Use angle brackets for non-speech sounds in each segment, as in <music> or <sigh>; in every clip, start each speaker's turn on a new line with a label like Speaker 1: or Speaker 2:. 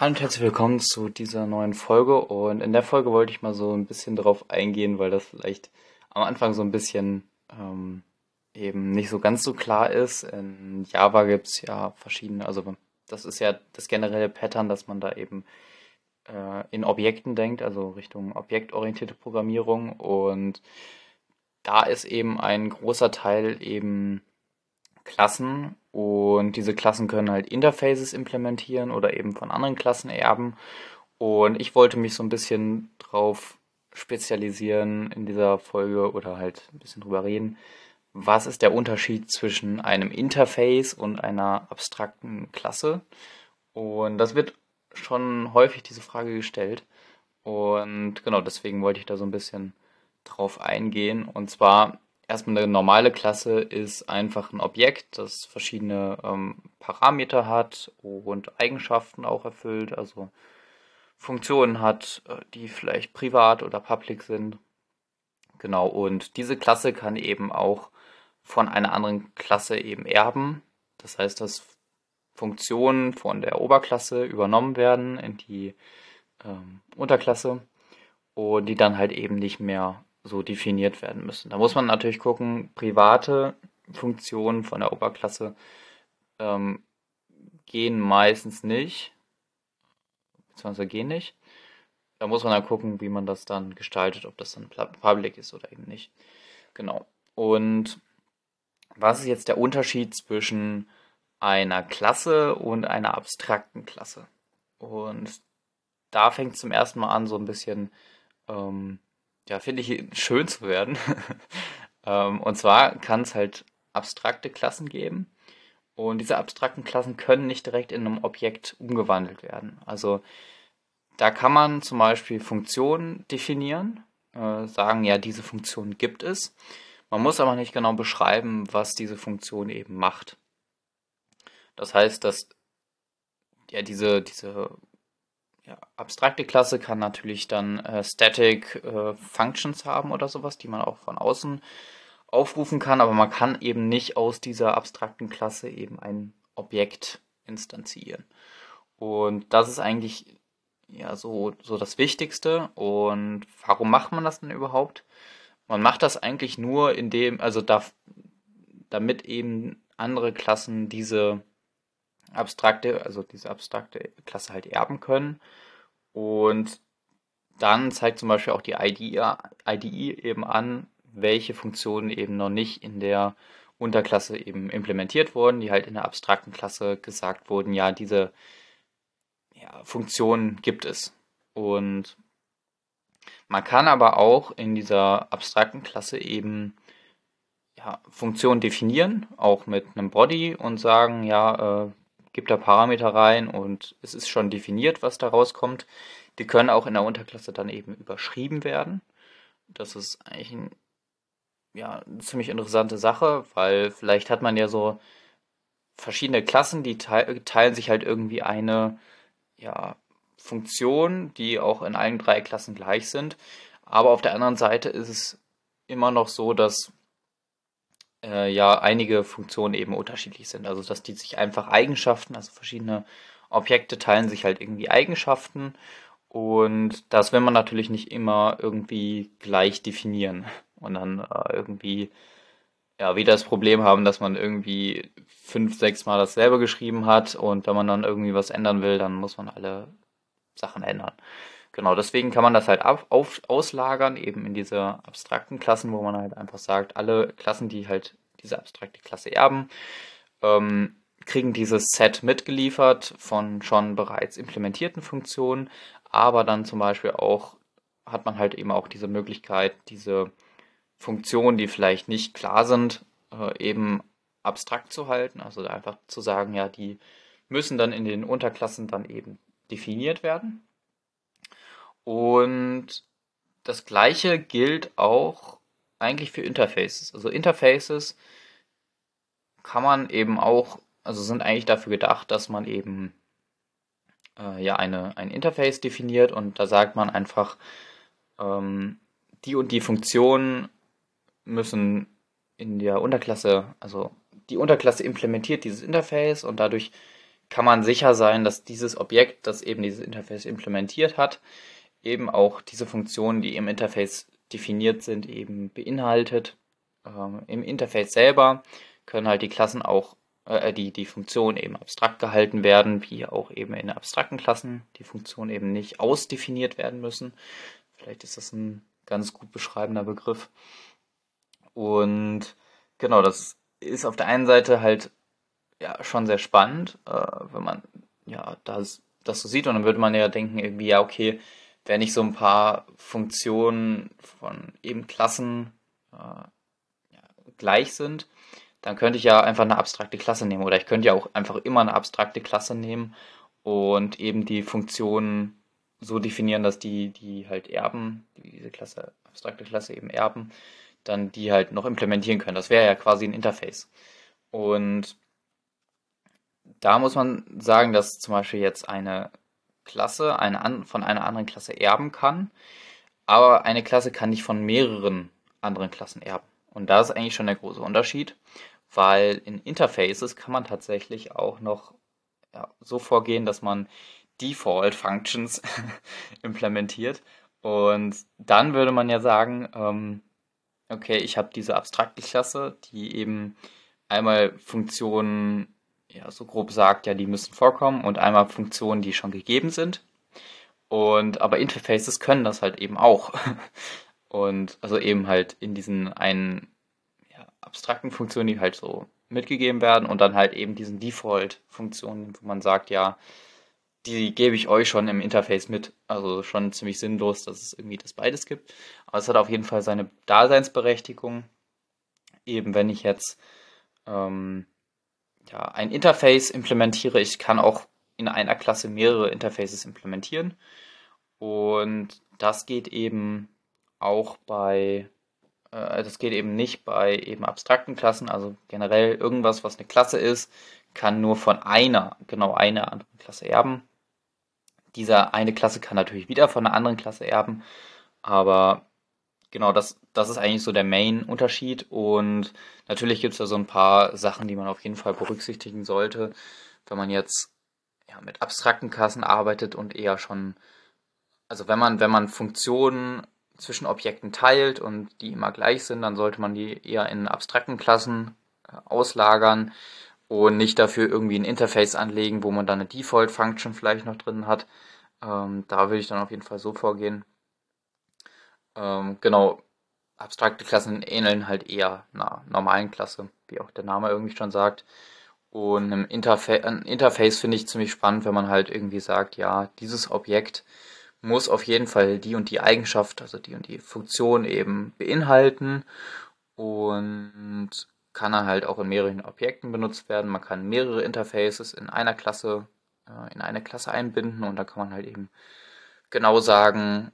Speaker 1: Hallo und herzlich willkommen zu dieser neuen Folge. Und in der Folge wollte ich mal so ein bisschen darauf eingehen, weil das vielleicht am Anfang so ein bisschen ähm, eben nicht so ganz so klar ist. In Java gibt es ja verschiedene, also das ist ja das generelle Pattern, dass man da eben äh, in Objekten denkt, also Richtung objektorientierte Programmierung. Und da ist eben ein großer Teil eben Klassen und diese Klassen können halt Interfaces implementieren oder eben von anderen Klassen erben. Und ich wollte mich so ein bisschen drauf spezialisieren in dieser Folge oder halt ein bisschen drüber reden. Was ist der Unterschied zwischen einem Interface und einer abstrakten Klasse? Und das wird schon häufig diese Frage gestellt. Und genau deswegen wollte ich da so ein bisschen drauf eingehen. Und zwar erstmal eine normale Klasse ist einfach ein Objekt, das verschiedene ähm, Parameter hat und Eigenschaften auch erfüllt, also Funktionen hat, äh, die vielleicht privat oder public sind. Genau, und diese Klasse kann eben auch von einer anderen Klasse eben erben. Das heißt, dass Funktionen von der Oberklasse übernommen werden in die ähm, Unterklasse und die dann halt eben nicht mehr so definiert werden müssen. Da muss man natürlich gucken, private Funktionen von der Oberklasse ähm, gehen meistens nicht, beziehungsweise gehen nicht. Da muss man dann gucken, wie man das dann gestaltet, ob das dann public ist oder eben nicht. Genau. Und was ist jetzt der Unterschied zwischen einer Klasse und einer abstrakten Klasse? Und da fängt es zum ersten Mal an, so ein bisschen ähm, ja, finde ich schön zu werden. <laughs> ähm, und zwar kann es halt abstrakte Klassen geben. Und diese abstrakten Klassen können nicht direkt in einem Objekt umgewandelt werden. Also da kann man zum Beispiel Funktionen definieren, äh, sagen, ja, diese Funktion gibt es. Man muss aber nicht genau beschreiben, was diese Funktion eben macht. Das heißt, dass ja diese, diese abstrakte Klasse kann natürlich dann äh, Static äh, Functions haben oder sowas, die man auch von außen aufrufen kann, aber man kann eben nicht aus dieser abstrakten Klasse eben ein Objekt instanzieren. Und das ist eigentlich ja so, so das Wichtigste. Und warum macht man das denn überhaupt? Man macht das eigentlich nur, indem, also da, damit eben andere Klassen diese abstrakte, also diese abstrakte Klasse halt erben können. Und dann zeigt zum Beispiel auch die IDE, IDE eben an, welche Funktionen eben noch nicht in der Unterklasse eben implementiert wurden, die halt in der abstrakten Klasse gesagt wurden, ja, diese ja, Funktionen gibt es. Und man kann aber auch in dieser abstrakten Klasse eben ja, Funktionen definieren, auch mit einem Body und sagen, ja, äh, gibt da Parameter rein und es ist schon definiert, was da rauskommt. Die können auch in der Unterklasse dann eben überschrieben werden. Das ist eigentlich ein, ja, eine ziemlich interessante Sache, weil vielleicht hat man ja so verschiedene Klassen, die teilen sich halt irgendwie eine ja, Funktion, die auch in allen drei Klassen gleich sind. Aber auf der anderen Seite ist es immer noch so, dass äh, ja einige Funktionen eben unterschiedlich sind. Also dass die sich einfach Eigenschaften, also verschiedene Objekte teilen sich halt irgendwie Eigenschaften und das will man natürlich nicht immer irgendwie gleich definieren und dann äh, irgendwie ja wieder das Problem haben, dass man irgendwie fünf, sechs Mal dasselbe geschrieben hat und wenn man dann irgendwie was ändern will, dann muss man alle Sachen ändern. Genau, deswegen kann man das halt auf, auf, auslagern, eben in diese abstrakten Klassen, wo man halt einfach sagt, alle Klassen, die halt diese abstrakte Klasse erben, ähm, kriegen dieses Set mitgeliefert von schon bereits implementierten Funktionen, aber dann zum Beispiel auch hat man halt eben auch diese Möglichkeit, diese Funktionen, die vielleicht nicht klar sind, äh, eben abstrakt zu halten, also einfach zu sagen, ja, die müssen dann in den Unterklassen dann eben definiert werden. Und das gleiche gilt auch eigentlich für Interfaces. Also Interfaces kann man eben auch, also sind eigentlich dafür gedacht, dass man eben äh, ja eine, ein Interface definiert und da sagt man einfach, ähm, die und die Funktionen müssen in der Unterklasse, also die Unterklasse implementiert dieses Interface und dadurch kann man sicher sein, dass dieses Objekt, das eben dieses Interface implementiert hat, eben auch diese Funktionen, die im Interface definiert sind, eben beinhaltet. Ähm, Im Interface selber können halt die Klassen auch, äh, die, die Funktionen eben abstrakt gehalten werden, wie auch eben in abstrakten Klassen die Funktionen eben nicht ausdefiniert werden müssen. Vielleicht ist das ein ganz gut beschreibender Begriff. Und genau, das ist auf der einen Seite halt ja schon sehr spannend, äh, wenn man ja das, das so sieht. Und dann würde man ja denken, irgendwie, ja, okay, wenn ich so ein paar Funktionen von eben Klassen äh, gleich sind, dann könnte ich ja einfach eine abstrakte Klasse nehmen. Oder ich könnte ja auch einfach immer eine abstrakte Klasse nehmen und eben die Funktionen so definieren, dass die, die halt erben, die diese Klasse, abstrakte Klasse eben erben, dann die halt noch implementieren können. Das wäre ja quasi ein Interface. Und da muss man sagen, dass zum Beispiel jetzt eine Klasse eine von einer anderen Klasse erben kann, aber eine Klasse kann nicht von mehreren anderen Klassen erben. Und da ist eigentlich schon der große Unterschied, weil in Interfaces kann man tatsächlich auch noch ja, so vorgehen, dass man Default Functions <laughs> implementiert. Und dann würde man ja sagen, ähm, okay, ich habe diese abstrakte Klasse, die eben einmal Funktionen ja, so grob sagt, ja, die müssen vorkommen und einmal Funktionen, die schon gegeben sind. Und aber Interfaces können das halt eben auch. <laughs> Und also eben halt in diesen einen ja, abstrakten Funktionen, die halt so mitgegeben werden und dann halt eben diesen Default-Funktionen, wo man sagt, ja, die gebe ich euch schon im Interface mit. Also schon ziemlich sinnlos, dass es irgendwie das beides gibt. Aber es hat auf jeden Fall seine Daseinsberechtigung. Eben wenn ich jetzt ähm, ja, ein Interface implementiere. Ich kann auch in einer Klasse mehrere Interfaces implementieren. Und das geht eben auch bei, äh, das geht eben nicht bei eben abstrakten Klassen. Also generell irgendwas, was eine Klasse ist, kann nur von einer, genau einer anderen Klasse erben. Diese eine Klasse kann natürlich wieder von einer anderen Klasse erben, aber genau, das, das ist eigentlich so der Main-Unterschied. Und natürlich gibt es da so ein paar Sachen, die man auf jeden Fall berücksichtigen sollte, wenn man jetzt ja, mit abstrakten Klassen arbeitet und eher schon, also wenn man, wenn man Funktionen zwischen Objekten teilt und die immer gleich sind, dann sollte man die eher in abstrakten Klassen äh, auslagern und nicht dafür irgendwie ein Interface anlegen, wo man dann eine Default-Function vielleicht noch drin hat. Ähm, da würde ich dann auf jeden Fall so vorgehen. Ähm, genau, abstrakte Klassen ähneln halt eher einer normalen Klasse, wie auch der Name irgendwie schon sagt. Und ein, Interfa ein Interface finde ich ziemlich spannend, wenn man halt irgendwie sagt, ja, dieses Objekt muss auf jeden Fall die und die Eigenschaft, also die und die Funktion eben beinhalten und kann dann halt auch in mehreren Objekten benutzt werden. Man kann mehrere Interfaces in einer Klasse, äh, in eine Klasse einbinden und da kann man halt eben genau sagen,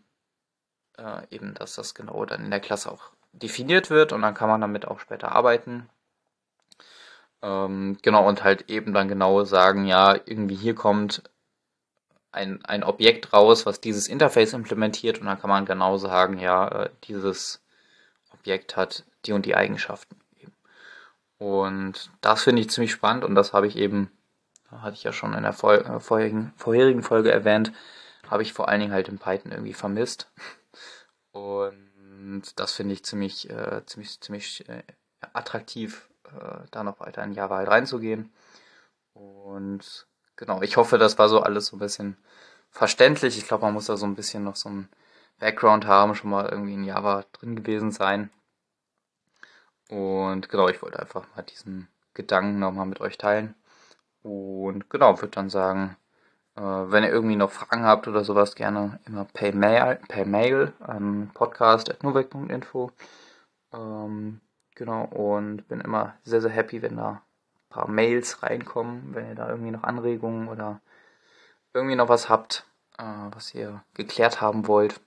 Speaker 1: äh, eben, dass das genau dann in der Klasse auch definiert wird und dann kann man damit auch später arbeiten. Ähm, genau, und halt eben dann genau sagen, ja, irgendwie hier kommt ein, ein Objekt raus, was dieses Interface implementiert und dann kann man genau sagen, ja, äh, dieses Objekt hat die und die Eigenschaften. Und das finde ich ziemlich spannend und das habe ich eben, hatte ich ja schon in der äh, vorherigen, vorherigen Folge erwähnt, habe ich vor allen Dingen halt in Python irgendwie vermisst. Und das finde ich ziemlich, äh, ziemlich, ziemlich äh, attraktiv, äh, da noch weiter in Java halt reinzugehen. Und genau, ich hoffe, das war so alles so ein bisschen verständlich. Ich glaube, man muss da so ein bisschen noch so ein Background haben, schon mal irgendwie in Java drin gewesen sein. Und genau, ich wollte einfach mal diesen Gedanken nochmal mit euch teilen. Und genau, würde dann sagen, äh, wenn ihr irgendwie noch Fragen habt oder sowas, gerne immer per Mail, per Mail an podcast.novec.info. Ähm, genau, und bin immer sehr, sehr happy, wenn da ein paar Mails reinkommen, wenn ihr da irgendwie noch Anregungen oder irgendwie noch was habt, äh, was ihr geklärt haben wollt.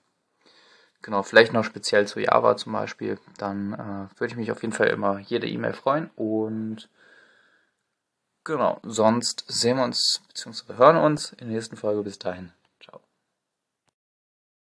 Speaker 1: Genau, vielleicht noch speziell zu Java zum Beispiel, dann äh, würde ich mich auf jeden Fall immer jede E-Mail freuen und Genau, sonst sehen wir uns bzw. hören uns in der nächsten Folge. Bis dahin.